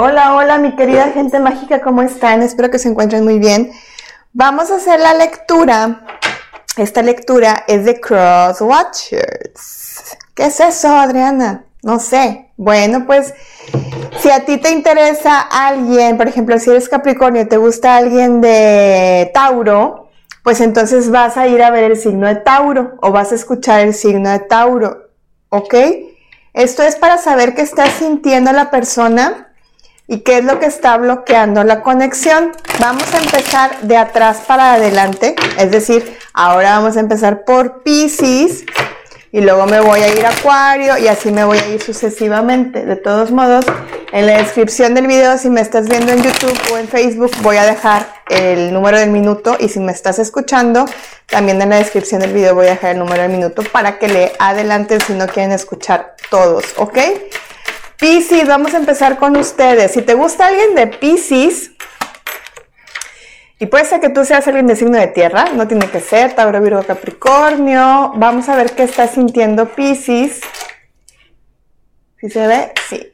Hola, hola, mi querida gente mágica, ¿cómo están? Espero que se encuentren muy bien. Vamos a hacer la lectura. Esta lectura es de Cross Watchers. ¿Qué es eso, Adriana? No sé. Bueno, pues si a ti te interesa alguien, por ejemplo, si eres Capricornio, te gusta alguien de Tauro, pues entonces vas a ir a ver el signo de Tauro o vas a escuchar el signo de Tauro. ¿Ok? Esto es para saber qué está sintiendo la persona ¿Y qué es lo que está bloqueando la conexión? Vamos a empezar de atrás para adelante, es decir, ahora vamos a empezar por Pisces y luego me voy a ir a Acuario y así me voy a ir sucesivamente. De todos modos, en la descripción del video, si me estás viendo en YouTube o en Facebook, voy a dejar el número del minuto y si me estás escuchando, también en la descripción del video voy a dejar el número del minuto para que le adelanten si no quieren escuchar todos, ¿ok? Piscis, vamos a empezar con ustedes. Si te gusta alguien de Piscis, y puede ser que tú seas alguien de signo de tierra, no tiene que ser, Tauro, Virgo, Capricornio. Vamos a ver qué está sintiendo Piscis. ¿Sí se ve? Sí.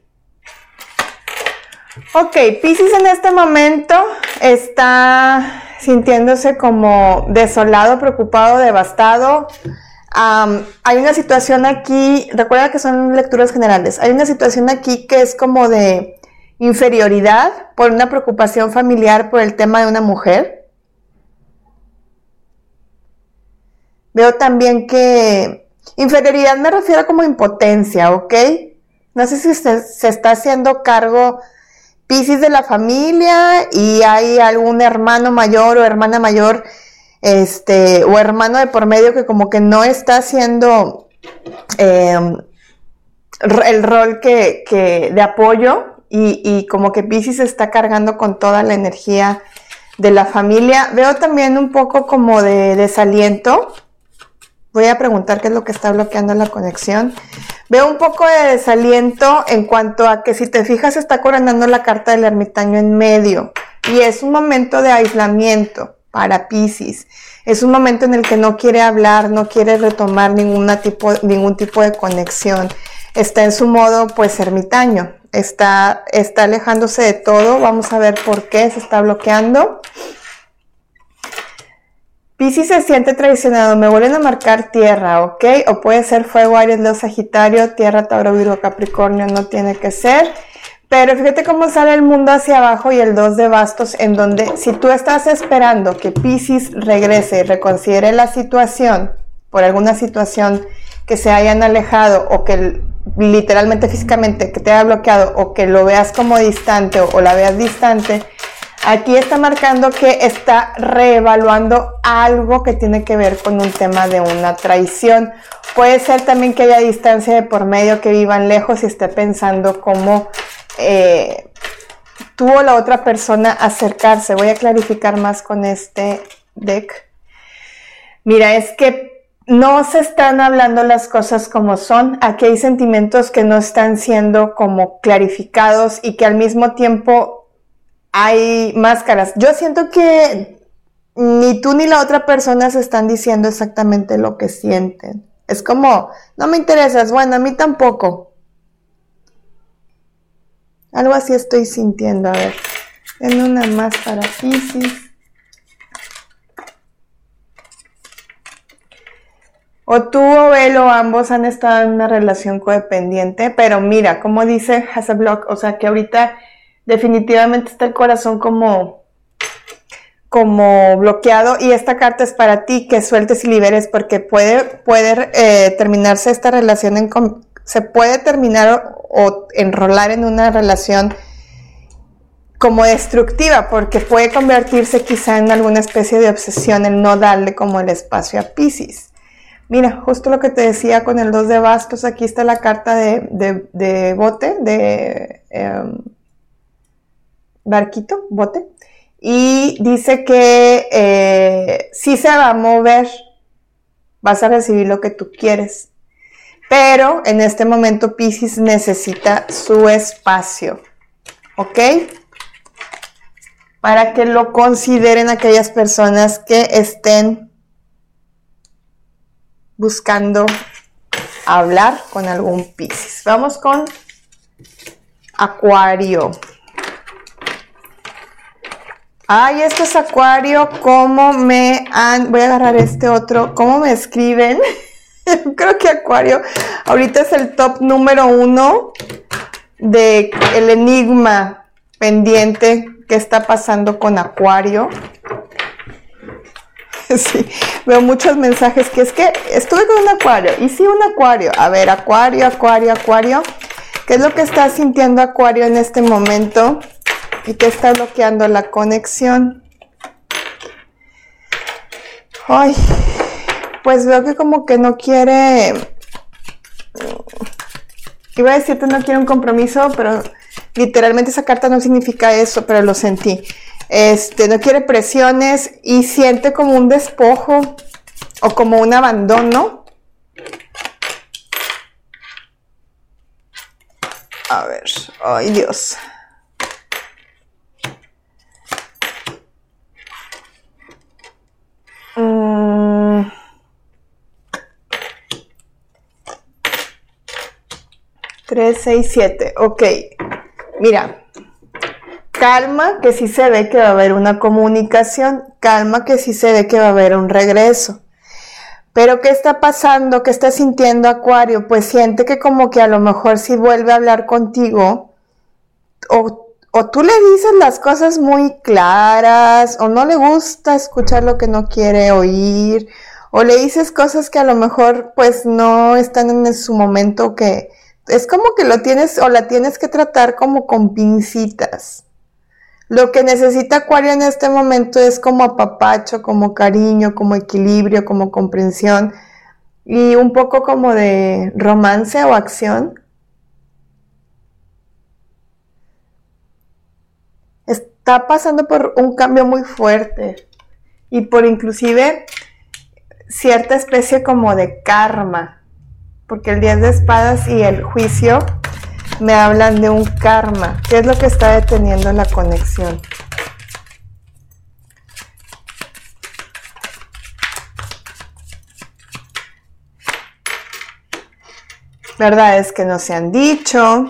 Ok, Piscis en este momento está sintiéndose como desolado, preocupado, devastado hay una situación aquí, recuerda que son lecturas generales, hay una situación aquí que es como de inferioridad por una preocupación familiar por el tema de una mujer. Veo también que inferioridad me refiero como impotencia, ¿ok? No sé si se, se está haciendo cargo Piscis de la familia y hay algún hermano mayor o hermana mayor este, o hermano de por medio que como que no está haciendo em, el rol que, de apoyo y, como que Pisces está cargando con toda la energía de la familia. Veo también un poco como de desaliento. Voy a preguntar qué es lo que está bloqueando la conexión. Veo un poco de desaliento en cuanto a que si te fijas está coronando la carta del ermitaño en medio y es un momento de aislamiento para Pisces. Es un momento en el que no quiere hablar, no quiere retomar tipo, ningún tipo de conexión. Está en su modo, pues, ermitaño. Está, está alejándose de todo. Vamos a ver por qué se está bloqueando. Pisces se siente traicionado. Me vuelven a marcar tierra, ¿ok? O puede ser fuego, Aries, Leo, Sagitario, tierra, Tauro, Virgo, Capricornio. No tiene que ser. Pero fíjate cómo sale el mundo hacia abajo y el 2 de bastos, en donde si tú estás esperando que Pisces regrese y reconsidere la situación, por alguna situación que se hayan alejado o que literalmente físicamente que te haya bloqueado o que lo veas como distante o, o la veas distante, aquí está marcando que está reevaluando algo que tiene que ver con un tema de una traición. Puede ser también que haya distancia de por medio, que vivan lejos y esté pensando cómo eh, tuvo la otra persona acercarse. Voy a clarificar más con este deck. Mira, es que no se están hablando las cosas como son. Aquí hay sentimientos que no están siendo como clarificados y que al mismo tiempo hay máscaras. Yo siento que ni tú ni la otra persona se están diciendo exactamente lo que sienten. Es como, no me interesas, bueno, a mí tampoco. Algo así estoy sintiendo. A ver, en una más para Pisces. O tú o él o ambos han estado en una relación codependiente, pero mira, como dice Hasselblock, o sea que ahorita definitivamente está el corazón como, como bloqueado y esta carta es para ti, que sueltes y liberes porque puede, puede eh, terminarse esta relación en, se puede terminar o enrolar en una relación como destructiva, porque puede convertirse quizá en alguna especie de obsesión el no darle como el espacio a Pisces. Mira, justo lo que te decía con el 2 de bastos, aquí está la carta de, bote, de em, barquito, bote, y dice que eh, si se va a mover, vas a recibir lo que tú quieres. Pero en este momento Pisces necesita su espacio. ¿Ok? Para que lo consideren aquellas personas que estén buscando hablar con algún Pisces. Vamos con Acuario. Ay, este es Acuario, ¿cómo me han... Voy a agarrar este otro, ¿cómo me escriben? Creo que Acuario ahorita es el top número uno de el enigma pendiente que está pasando con Acuario. Sí, veo muchos mensajes que es que estuve con un Acuario y sí un Acuario. A ver, Acuario, Acuario, Acuario. ¿Qué es lo que está sintiendo Acuario en este momento? ¿Y qué está bloqueando la conexión? Ay, pues veo que como que no quiere... Iba a decirte no quiere un compromiso, pero literalmente esa carta no significa eso, pero lo sentí. Este, no quiere presiones y siente como un despojo o como un abandono. A ver, ay Dios. 3, 6, 7. Ok. Mira. Calma que sí se ve que va a haber una comunicación. Calma que sí se ve que va a haber un regreso. Pero ¿qué está pasando? ¿Qué está sintiendo Acuario? Pues siente que como que a lo mejor si vuelve a hablar contigo o, o tú le dices las cosas muy claras o no le gusta escuchar lo que no quiere oír o le dices cosas que a lo mejor pues no están en su momento que es como que lo tienes o la tienes que tratar como con pincitas. Lo que necesita Acuario en este momento es como apapacho, como cariño, como equilibrio, como comprensión y un poco como de romance o acción. Está pasando por un cambio muy fuerte y por inclusive cierta especie como de karma porque el 10 de espadas y el juicio me hablan de un karma. ¿Qué es lo que está deteniendo la conexión? ¿Verdad? Es que no se han dicho.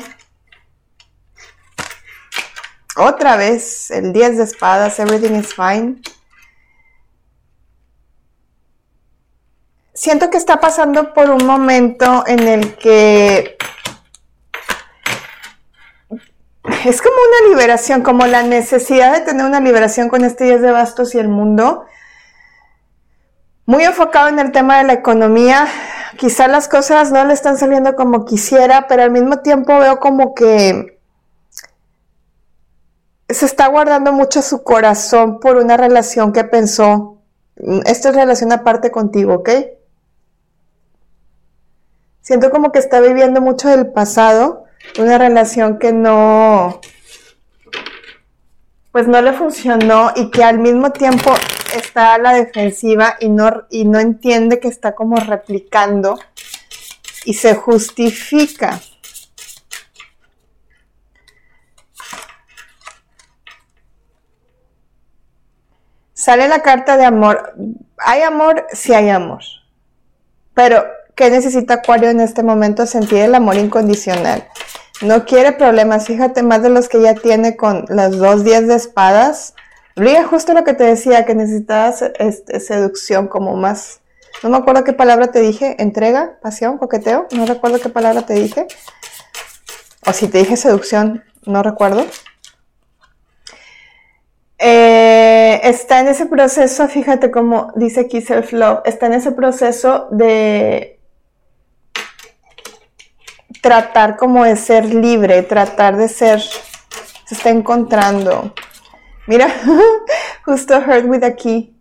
Otra vez, el 10 de espadas, everything is fine. Siento que está pasando por un momento en el que es como una liberación, como la necesidad de tener una liberación con este 10 de bastos y el mundo. Muy enfocado en el tema de la economía. Quizá las cosas no le están saliendo como quisiera, pero al mismo tiempo veo como que se está guardando mucho su corazón por una relación que pensó. Esto es relación aparte contigo, ¿ok? Siento como que está viviendo mucho del pasado, una relación que no, pues no le funcionó y que al mismo tiempo está a la defensiva y no, y no entiende que está como replicando y se justifica. Sale la carta de amor. Hay amor, sí hay amor. Pero ¿Qué necesita Acuario en este momento? Sentir el amor incondicional. No quiere problemas, fíjate más de los que ya tiene con las dos diez de espadas. Olvida justo lo que te decía, que necesitabas este, seducción como más... No me acuerdo qué palabra te dije, entrega, pasión, coqueteo, no recuerdo qué palabra te dije. O si te dije seducción, no recuerdo. Eh, está en ese proceso, fíjate cómo dice aquí self-love, está en ese proceso de tratar como de ser libre, tratar de ser, se está encontrando. Mira, justo Heard with a Key.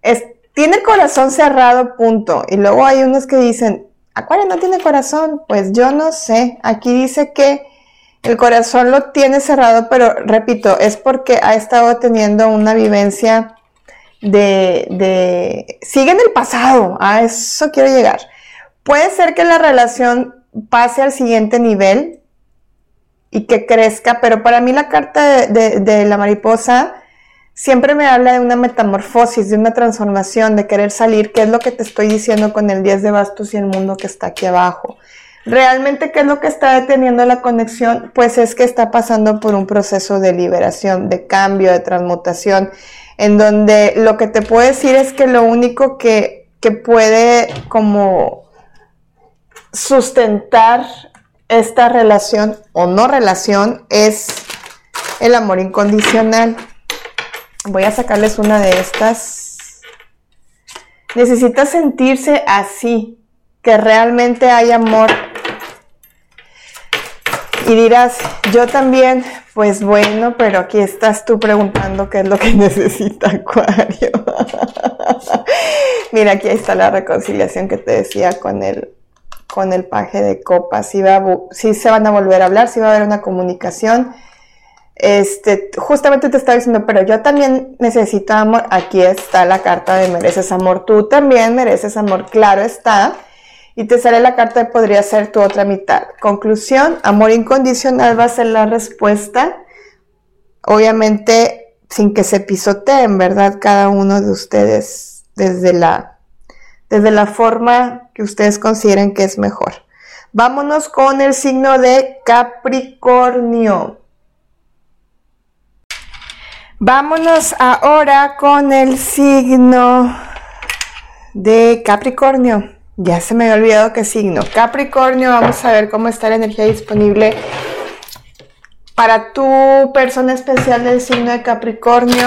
Es, tiene el corazón cerrado, punto. Y luego hay unos que dicen, Acuario no tiene corazón. Pues yo no sé. Aquí dice que el corazón lo tiene cerrado, pero repito, es porque ha estado teniendo una vivencia de, de sigue en el pasado. A eso quiero llegar. Puede ser que la relación pase al siguiente nivel y que crezca, pero para mí la carta de, la mariposa siempre me habla de una metamorfosis, de una transformación, de querer salir, que es lo que te estoy diciendo con el 10 de bastos y el mundo que está aquí abajo. Realmente, ¿qué es lo que está deteniendo la conexión? Pues es que está pasando por un proceso de liberación, de cambio, de transmutación, en donde lo que te puedo decir es que lo único que, que puede como sustentar esta relación o no relación es el amor incondicional. Voy a sacarles una de estas. Necesita sentirse así, que realmente hay amor. Y dirás, yo también, pues bueno, pero aquí estás tú preguntando qué es lo que necesita Acuario. Mira, aquí está la reconciliación que te decía con el, con el paje de copas. Si, va si se van a volver a hablar, si va a haber una comunicación este, justamente te estaba diciendo, pero yo también necesito amor. Aquí está la carta de mereces amor. Tú también mereces amor, claro está. Y te sale la carta de podría ser tu otra mitad. Conclusión, amor incondicional va a ser la respuesta. Obviamente, sin que se pisoteen, ¿verdad? Cada uno de ustedes desde la, desde la forma que ustedes consideren que es mejor. Vámonos con el signo de Capricornio. Vámonos ahora con el signo de Capricornio. Ya se me había olvidado qué signo. Capricornio, vamos a ver cómo está la energía disponible para tu persona especial del signo de Capricornio.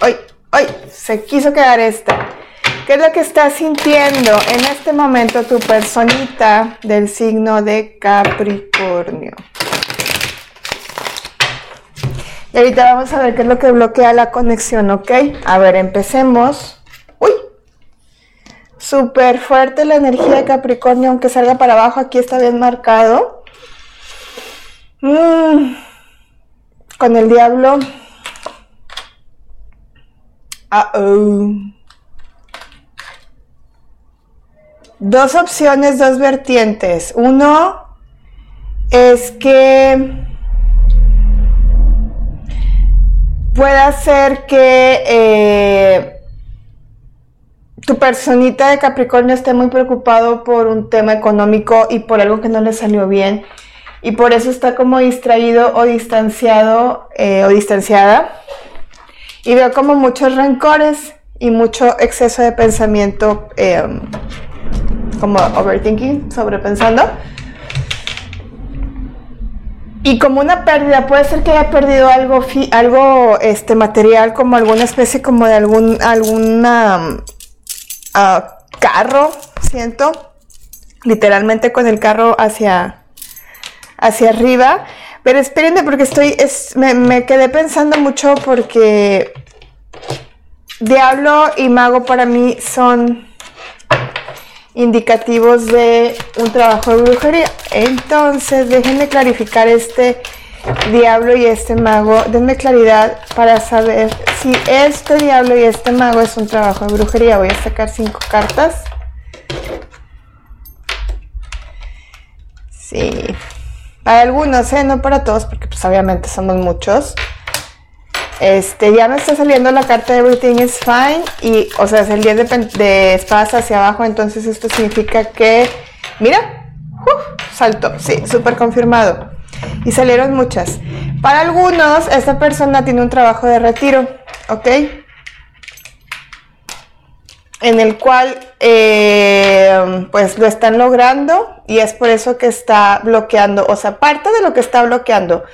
¡Ay! ¡Ay! Se quiso quedar esta. ¿Qué es lo que estás sintiendo en este momento tu personita del signo de Capricornio? Y ahorita vamos a ver qué es lo que bloquea la conexión, ¿ok? A ver, empecemos. Uy, súper fuerte la energía de Capricornio, aunque salga para abajo, aquí está bien marcado. Mm, con el diablo. Dos opciones, dos vertientes. Uno es que pueda ser que eh, tu personita de Capricornio esté muy preocupado por un tema económico y por algo que no le salió bien y por eso está como distraído o distanciado eh, o distanciada y veo como muchos rencores y mucho exceso de pensamiento eh, como overthinking, sobrepensando. Y como una pérdida, puede ser que haya perdido algo, algo este, material, como alguna especie como de algún alguna, ah, carro, siento, literalmente con el carro hacia, hacia arriba. Pero espérenme porque estoy, es, me, me quedé pensando mucho porque Diablo y Mago para mí son indicativos de un trabajo de brujería. Entonces, déjenme clarificar este diablo y este mago. Denme claridad para saber si este diablo y este mago es un trabajo de brujería. Voy a sacar cinco cartas. Sí. Para algunos, ¿eh? no para todos, porque pues obviamente somos muchos. Este, ya me está saliendo la carta de Everything is Fine y, o sea, es el 10 de, de espadas hacia abajo, entonces esto significa que, mira, saltó, sí, súper confirmado. Y salieron muchas. Para algunos, esta persona tiene un trabajo de retiro, ¿ok? En el cual, eh, pues lo están logrando y es por eso que está bloqueando, o sea, parte de lo que está bloqueando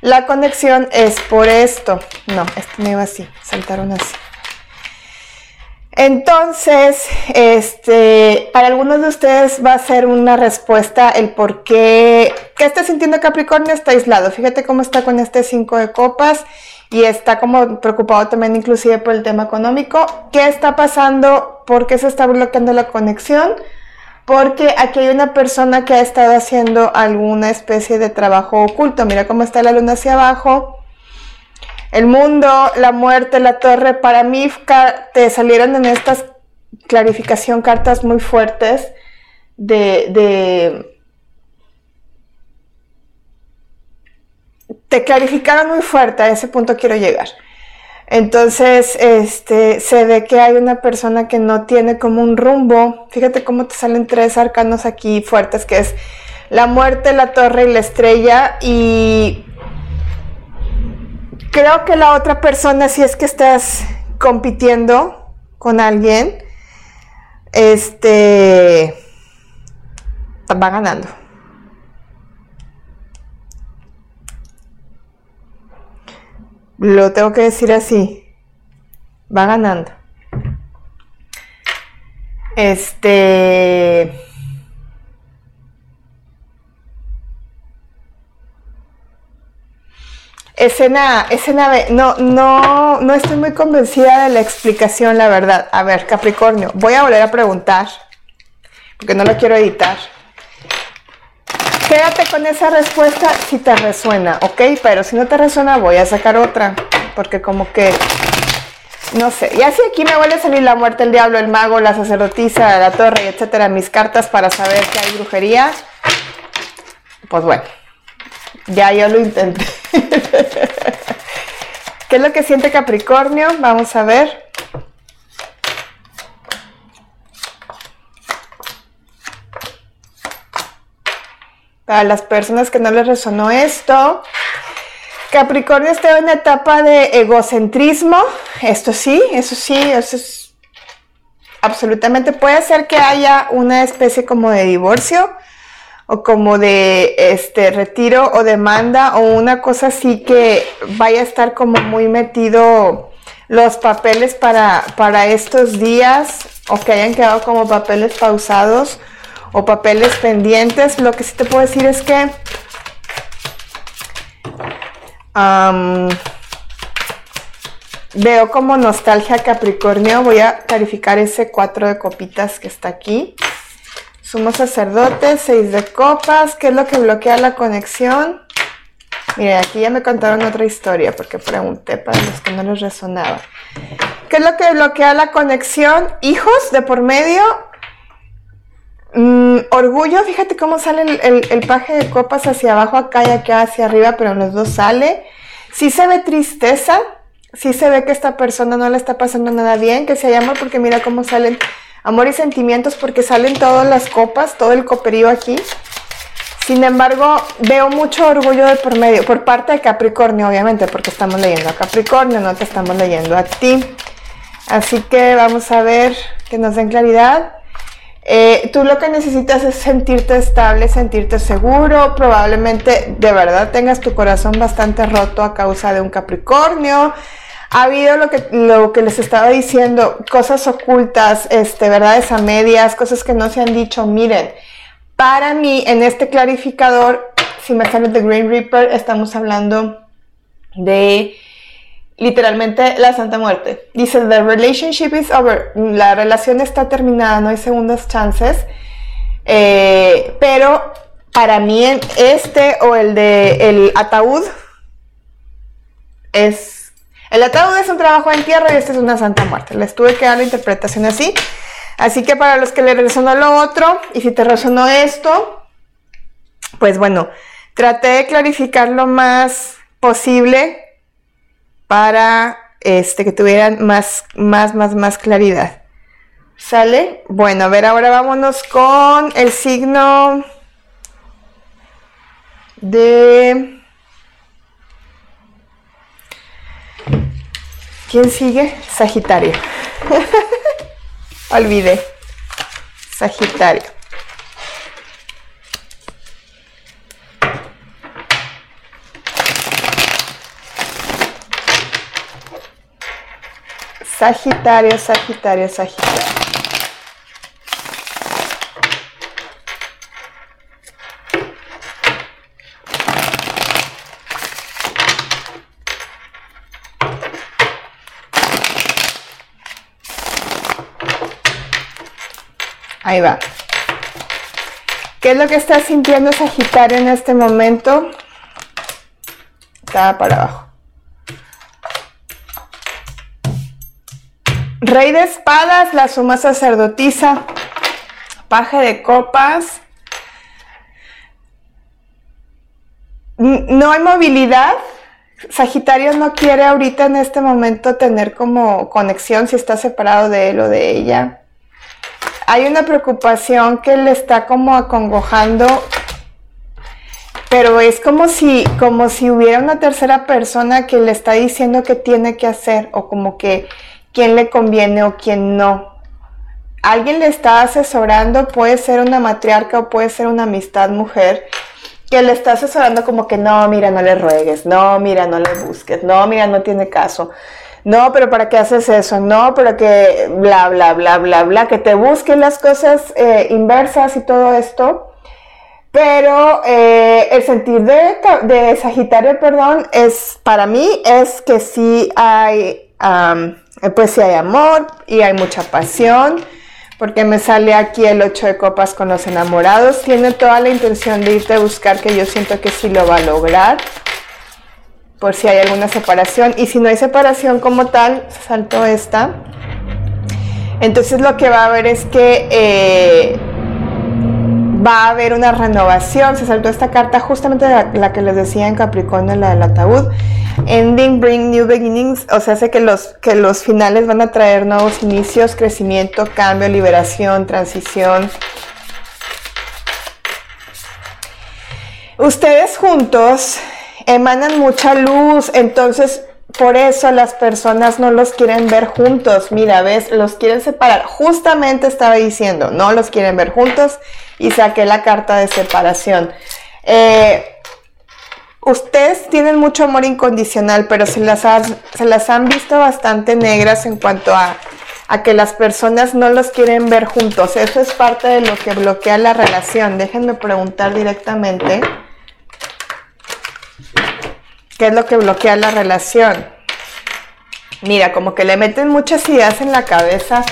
la conexión es por esto. No, esto no iba así, saltaron así. Entonces, este, para algunos de ustedes va a ser una respuesta el por qué, ¿qué está sintiendo Capricornio? Está aislado. Fíjate cómo está con este 5 de copas y está como preocupado también inclusive por el tema económico. ¿Qué está pasando? ¿Por qué se está bloqueando la conexión? porque aquí hay una persona que ha estado haciendo alguna especie de trabajo oculto. Mira cómo está la luna hacia abajo. El mundo, la muerte, la torre, para mí te salieron en estas clarificación cartas muy fuertes de, te clarificaron muy fuerte, a ese punto quiero llegar. Entonces, este, se ve que hay una persona que no tiene como un rumbo. Fíjate cómo te salen tres arcanos aquí fuertes, que es la muerte, la torre y la estrella. Y creo que la otra persona, si es que estás compitiendo con alguien, este, va ganando. Lo tengo que decir así. Va ganando. Este. Escena, escena, no, no, no estoy muy convencida de la explicación, la verdad. A ver, Capricornio, voy a volver a preguntar, porque no lo quiero editar. Quédate con esa respuesta si te resuena, ¿ok? Pero si no te resuena, voy a sacar otra. Porque como que, no sé. Y así aquí me vuelve a salir la muerte, el diablo, el mago, la sacerdotisa, la torre, etcétera, mis cartas para saber que hay brujería. Pues bueno, ya yo lo intenté. ¿Qué es lo que siente Capricornio? Vamos a ver. Para las personas que no les resonó esto, Capricornio está en una etapa de egocentrismo. Esto sí, eso sí, eso es absolutamente. Puede ser que haya una especie como de divorcio o como de este retiro o demanda o una cosa así que vaya a estar como muy metido los papeles para, para estos días o que hayan quedado como papeles pausados o papeles pendientes. Lo que sí te puedo decir es que veo como nostalgia Capricornio. Voy a clarificar ese cuatro de copitas que está aquí. Sumo sacerdote, seis de copas. ¿Qué es lo que bloquea la conexión? Mire, aquí ya me contaron otra historia porque pregunté para los que no les resonaba. ¿Qué es lo que bloquea la conexión? Hijos de por medio Mm, orgullo, fíjate cómo sale el, paje de copas hacia abajo acá y acá hacia arriba, pero los dos sale. Sí se ve tristeza, sí se ve que esta persona no le está pasando nada bien, que se llama porque mira cómo salen amor y sentimientos, porque salen todas las copas, todo el coperío aquí. Sin embargo, veo mucho orgullo de por medio, por parte de Capricornio, obviamente, porque estamos leyendo a Capricornio, no te estamos leyendo a ti. Así que vamos a ver que nos den claridad. Eh, tú lo que necesitas es sentirte estable, sentirte seguro, probablemente de verdad tengas tu corazón bastante roto a causa de un Capricornio. Ha habido lo que, lo que les estaba diciendo, cosas ocultas, este, verdades a medias, cosas que no se han dicho. Miren, para mí en este clarificador, si me sale de Green Reaper, estamos hablando de literalmente la Santa Muerte. Dice, the relationship is over. La relación está terminada, no hay segundas chances. Eh, pero para mí este o el de el ataúd es... El ataúd es un trabajo en tierra y este es una Santa Muerte. Les tuve que dar la interpretación así. Así que para los que le resonó lo otro, y si te resonó esto, pues bueno, traté de clarificar lo más posible para este, que tuvieran más, más, más, más claridad. ¿Sale? Bueno, a ver, ahora vámonos con el signo de... ¿Quién sigue? Sagitario. Olvidé. Sagitario. Sagitario, Sagitario, Sagitario. Ahí va. ¿Qué es lo que está sintiendo Sagitario en este momento? Está para abajo. Rey de espadas, la suma sacerdotisa, paje de copas. no hay movilidad. Sagitario no quiere ahorita en este momento tener como conexión si está separado de él o de ella. Hay una preocupación que le está como acongojando, pero es como si, como si hubiera una tercera persona que le está diciendo qué tiene que hacer o como que quién le conviene o quién no. Alguien le está asesorando, puede ser una matriarca o puede ser una amistad mujer, que le está asesorando como que no, mira, no le ruegues, no, mira, no le busques, no, mira, no tiene caso. No, pero ¿para qué haces eso? No, pero que bla, bla, bla, bla, bla, que te busquen las cosas eh, inversas y todo esto. Pero eh, el sentir de, Sagitario, perdón, es para mí es que sí hay, pues sí hay amor y hay mucha pasión porque me sale aquí el 8 de copas con los enamorados. Tiene toda la intención de irte a buscar, que yo siento que sí lo va a lograr, por si hay alguna separación. Y si no hay separación como tal, salto esta. Entonces lo que va a haber es que eh, va a haber una renovación. Se saltó esta carta justamente la, que les decía en Capricornio, la del ataúd. Ending bring new beginnings, o sea, hace que los, que los finales van a traer nuevos inicios, crecimiento, cambio, liberación, transición. Ustedes juntos emanan mucha luz, entonces por eso las personas no los quieren ver juntos. Mira, ves, los quieren separar. Justamente estaba diciendo, no los quieren ver juntos y saqué la carta de separación. Eh, ustedes tienen mucho amor incondicional, pero se las, han visto bastante negras en cuanto a, que las personas no los quieren ver juntos. Eso es parte de lo que bloquea la relación. Déjenme preguntar directamente. ¿Qué es lo que bloquea la relación? Mira, como que le meten muchas ideas en la cabeza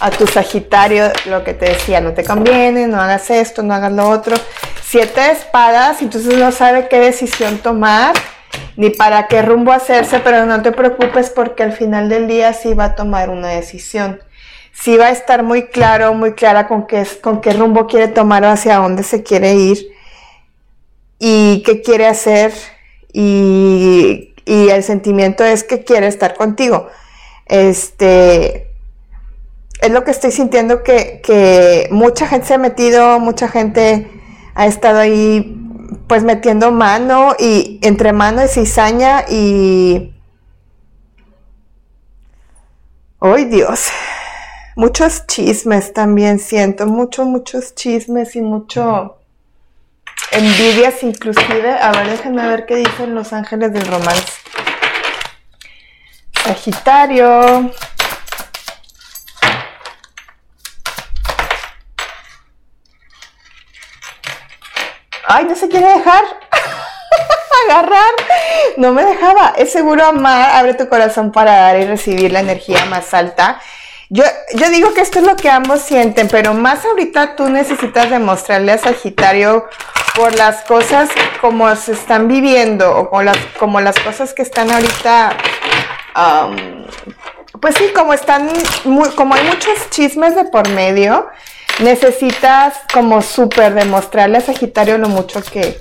a tu Sagitario, lo que te decía, no te conviene, no hagas esto, no hagas lo otro. Siete espadas, entonces no sabe qué decisión tomar, ni para qué rumbo hacerse, pero no te preocupes porque al final del día sí va a tomar una decisión. Sí va a estar muy claro, muy clara con qué, con qué rumbo quiere tomar o hacia dónde se quiere ir y qué quiere hacer y, el sentimiento es que quiere estar contigo. Este, es lo que estoy sintiendo que, mucha gente se ha metido, mucha gente ha estado ahí pues metiendo mano y entre mano y cizaña y... ¡Ay Dios! Muchos chismes también siento, muchos, muchos chismes y mucho envidias inclusive. A ver, déjenme ver qué dicen los ángeles del romance. Sagitario. ay, no se quiere dejar agarrar. No me dejaba. Es seguro amar, abre tu corazón para dar y recibir la energía más alta. Yo, yo digo que esto es lo que ambos sienten, pero más ahorita tú necesitas demostrarle a Sagitario por las cosas como se están viviendo o como las, como las cosas que están ahorita, pues sí, como están, como hay muchos chismes de por medio, necesitas como súper demostrarle a Sagitario lo mucho que,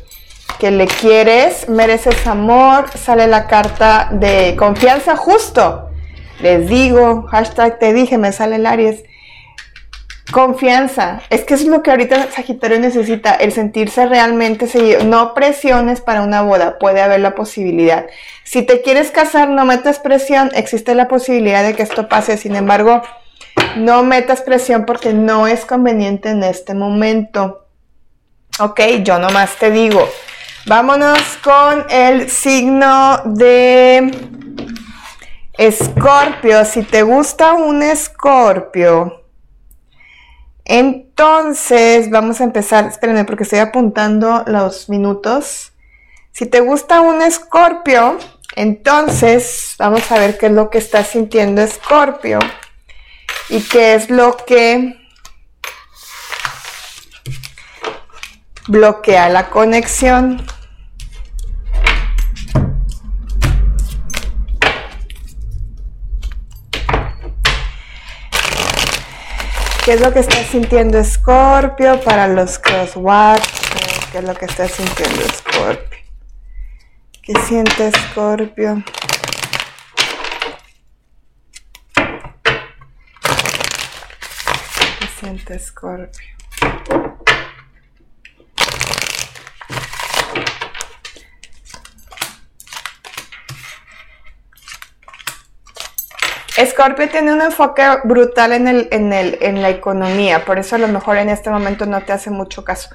que le quieres, mereces amor, sale la carta de confianza justo. Les digo, hashtag te dije, me sale el Aries. Confianza, es que es lo que ahorita Sagitario necesita, el sentirse realmente seguido. No presiones para una boda, puede haber la posibilidad. Si te quieres casar, no metas presión, existe la posibilidad de que esto pase. Sin embargo, no metas presión porque no es conveniente en este momento. Ok, yo nomás te digo. Vámonos con el signo de Escorpio. Si te gusta un Escorpio, entonces vamos a empezar. Espérenme porque estoy apuntando los minutos. Si te gusta un Escorpio, entonces vamos a ver qué es lo que está sintiendo Escorpio y qué es lo que bloquea la conexión. ¿Qué es lo que está sintiendo Scorpio para los crosswatch? ¿Qué es lo que está sintiendo Scorpio? ¿Qué siente Scorpio? ¿Qué siente Scorpio? Scorpio tiene un enfoque brutal en, el, en, el, en la economía, por eso a lo mejor en este momento no te hace mucho caso.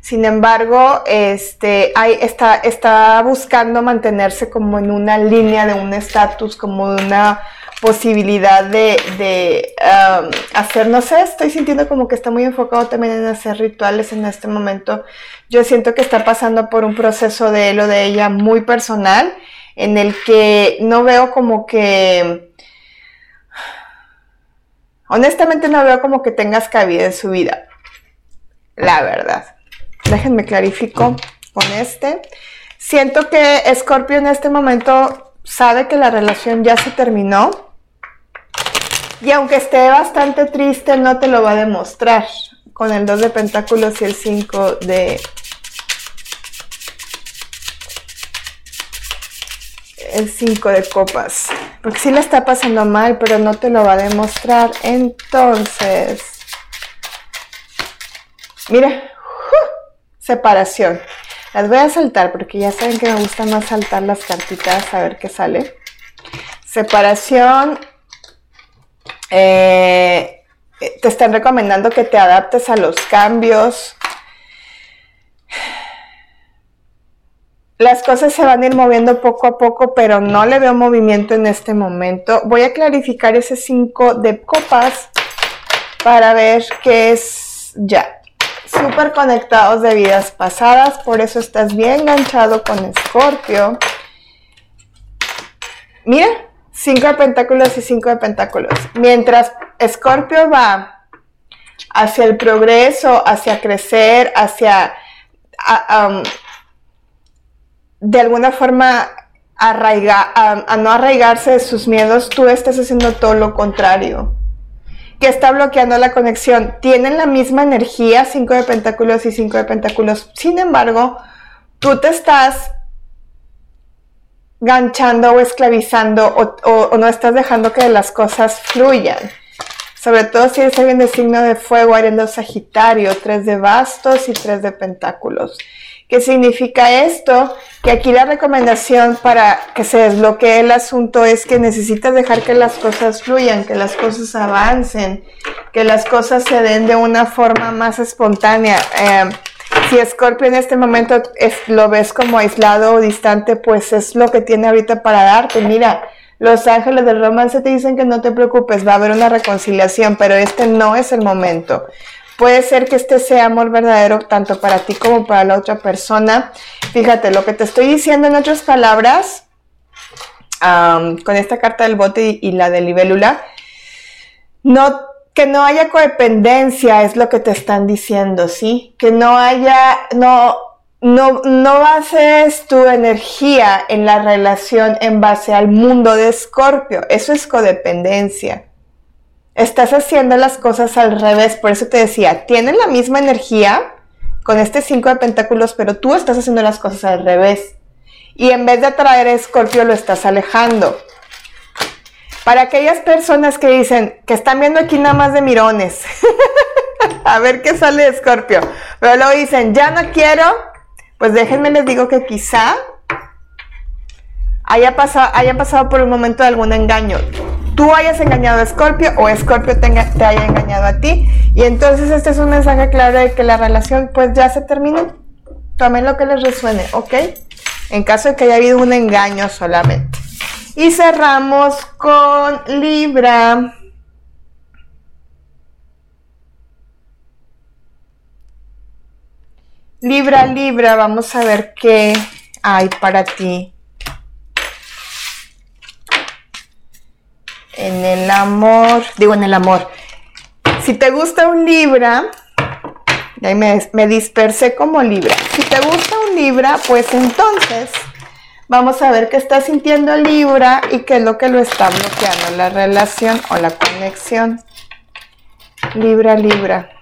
Sin embargo, este, hay, está, está buscando mantenerse como en una línea de un estatus, como de una posibilidad de, de um, hacer, no sé, estoy sintiendo como que está muy enfocado también en hacer rituales en este momento. Yo siento que está pasando por un proceso de él o de ella muy personal, en el que no veo como que Honestamente no veo como que tengas cabida en su vida. La verdad. Déjenme clarifico con este. Siento que Scorpio en este momento sabe que la relación ya se terminó. Y aunque esté bastante triste, no te lo va a demostrar. Con el 2 de pentáculos y el 5 de el 5 de copas. Porque sí le está pasando mal, pero no te lo va a demostrar. Entonces, mira, separación. Las voy a saltar porque ya saben que me gusta más saltar las cartitas a ver qué sale. Separación. Eh, te están recomendando que te adaptes a los cambios. Las cosas se van a ir moviendo poco a poco, pero no le veo movimiento en este momento. Voy a clarificar ese 5 de copas para ver qué es ya. Súper conectados de vidas pasadas, por eso estás bien enganchado con Escorpio. Mira, 5 de pentáculos y 5 de pentáculos. Mientras Escorpio va hacia el progreso, hacia crecer, hacia de alguna forma arraiga, a, no arraigarse de sus miedos, tú estás haciendo todo lo contrario. Que está bloqueando la conexión. Tienen la misma energía, 5 de pentáculos y 5 de pentáculos. Sin embargo, tú te estás ganchando o esclavizando o, no estás dejando que las cosas fluyan. Sobre todo si eres alguien de signo de fuego, ariendo Sagitario, 3 de bastos y 3 de pentáculos. ¿Qué significa esto? Que aquí la recomendación para que se desbloquee el asunto es que necesitas dejar que las cosas fluyan, que las cosas avancen, que las cosas se den de una forma más espontánea. Eh, si Scorpio en este momento lo ves como aislado o distante, pues es lo que tiene ahorita para darte. Mira, los ángeles del romance te dicen que no te preocupes, va a haber una reconciliación, pero este no es el momento. Puede ser que este sea amor verdadero tanto para ti como para la otra persona. Fíjate, lo que te estoy diciendo en otras palabras, con esta carta del bote y, la de libélula, no, que no haya codependencia es lo que te están diciendo, ¿sí? Que no haya, no, no, no bases tu energía en la relación en base al mundo de Escorpio. Eso es codependencia. Estás haciendo las cosas al revés, por eso te decía, tienen la misma energía con este 5 de pentáculos, pero tú estás haciendo las cosas al revés. Y en vez de atraer a Escorpio, lo estás alejando. Para aquellas personas que dicen que están viendo aquí nada más de mirones, a ver qué sale de Escorpio, pero luego dicen, ya no quiero, pues déjenme les digo que quizá haya pasado, haya pasado por un momento de algún engaño tú hayas engañado a Scorpio o Scorpio te, te haya engañado a ti. Y entonces este es un mensaje claro de que la relación pues ya se terminó. Tomen lo que les resuene, ¿ok? En caso de que haya habido un engaño solamente. Y cerramos con Libra. Libra, Libra, vamos a ver qué hay para ti. En el amor, digo en el amor. Si te gusta un Libra, ahí me, me dispersé como Libra. Si te gusta un Libra, pues entonces vamos a ver qué está sintiendo Libra y qué es lo que lo está bloqueando, la relación o la conexión. Libra, Libra.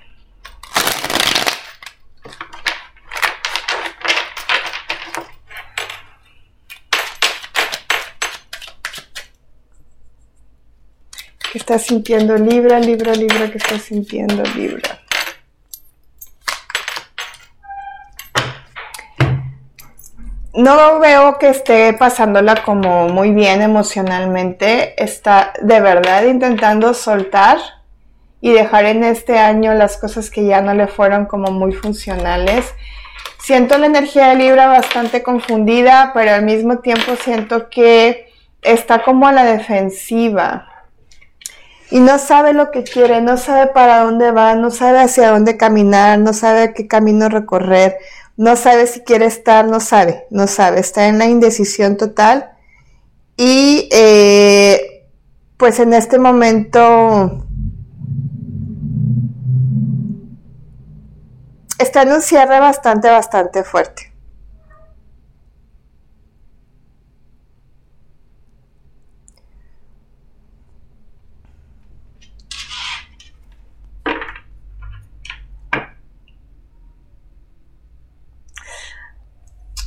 ¿Qué estás sintiendo Libra, Libra, Libra? ¿Qué estás sintiendo Libra? no veo que esté pasándola como muy bien emocionalmente. Está de verdad intentando soltar y dejar en este año las cosas que ya no le fueron como muy funcionales. Siento la energía de Libra bastante confundida, pero al mismo tiempo siento que está como a la defensiva. Y no sabe lo que quiere, no sabe para dónde va, no sabe hacia dónde caminar, no sabe qué camino recorrer no sabe si quiere estar, no sabe, no sabe, está en la indecisión total y eh, pues en este momento está en un cierre bastante, bastante fuerte.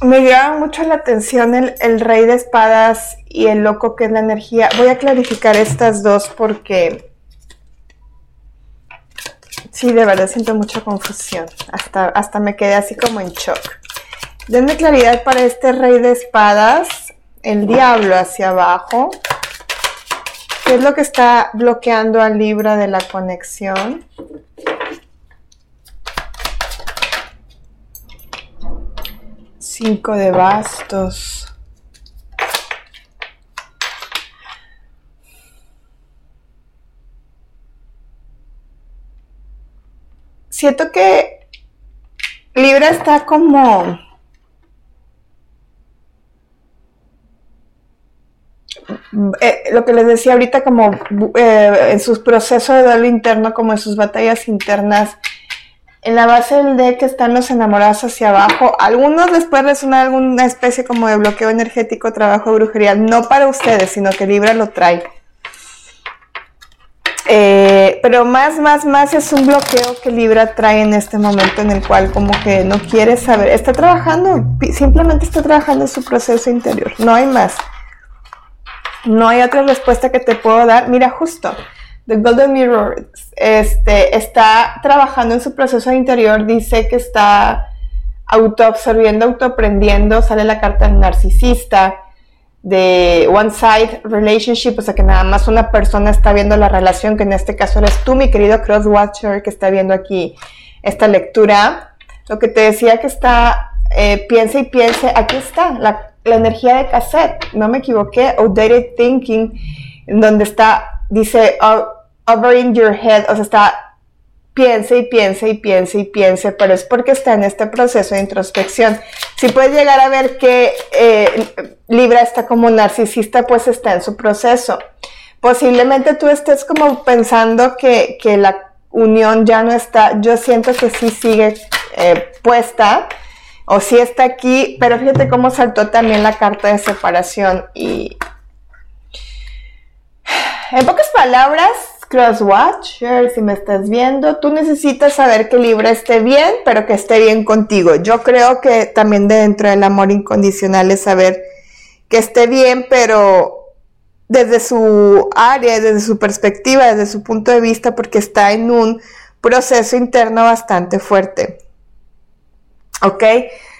Me llama mucho la atención el, rey de espadas y el loco que es la energía. Voy a clarificar estas dos porque sí, de verdad siento mucha confusión. Hasta, hasta me quedé así como en shock. Denme claridad para este rey de espadas, el diablo hacia abajo. ¿Qué es lo que está bloqueando al Libra de la conexión? Cinco de bastos. Siento que Libra está como... Eh, lo que les decía ahorita, como eh, en sus procesos de duelo interno, como en sus batallas internas, en la base del deck están los enamorados hacia abajo. Algunos después resuena alguna especie como de bloqueo energético, trabajo brujería. No para ustedes, sino que Libra lo trae. Eh, pero más, más, más es un bloqueo que Libra trae en este momento en el cual como que no quiere saber. Está trabajando, simplemente está trabajando en su proceso interior. No hay más. No hay otra respuesta que te puedo dar. Mira, justo. The Golden Mirror este, está trabajando en su proceso interior, dice que está autoabsorbiendo, autoaprendiendo, sale la carta del narcisista, de one side relationship, o sea que nada más una persona está viendo la relación, que en este caso eres tú, mi querido Crosswatcher, que está viendo aquí esta lectura. Lo que te decía que está, eh, piensa y piense, aquí está, la, la energía de cassette, no me equivoqué, outdated thinking, en donde está, dice, oh, over in your head, o sea, está piense y piense y piense y piense, pero es porque está en este proceso de introspección. Si puedes llegar a ver que eh, Libra está como narcisista, pues está en su proceso. Posiblemente tú estés como pensando que, la unión ya no está, yo siento que sí sigue eh, puesta o sí está aquí, pero fíjate cómo saltó también la carta de separación y en pocas palabras, Crosswatcher, si me estás viendo, tú necesitas saber que Libra esté bien, pero que esté bien contigo. Yo creo que también dentro del amor incondicional es saber que esté bien, pero desde su área, desde su perspectiva, desde su punto de vista, porque está en un proceso interno bastante fuerte. ¿Ok?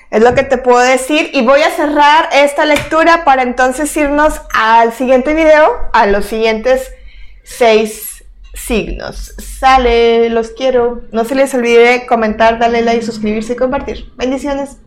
Es lo que te puedo decir y voy a cerrar esta lectura para entonces irnos al siguiente video, a los siguientes seis signos. Sale, los quiero. No se les olvide comentar, darle like, suscribirse y compartir. Bendiciones.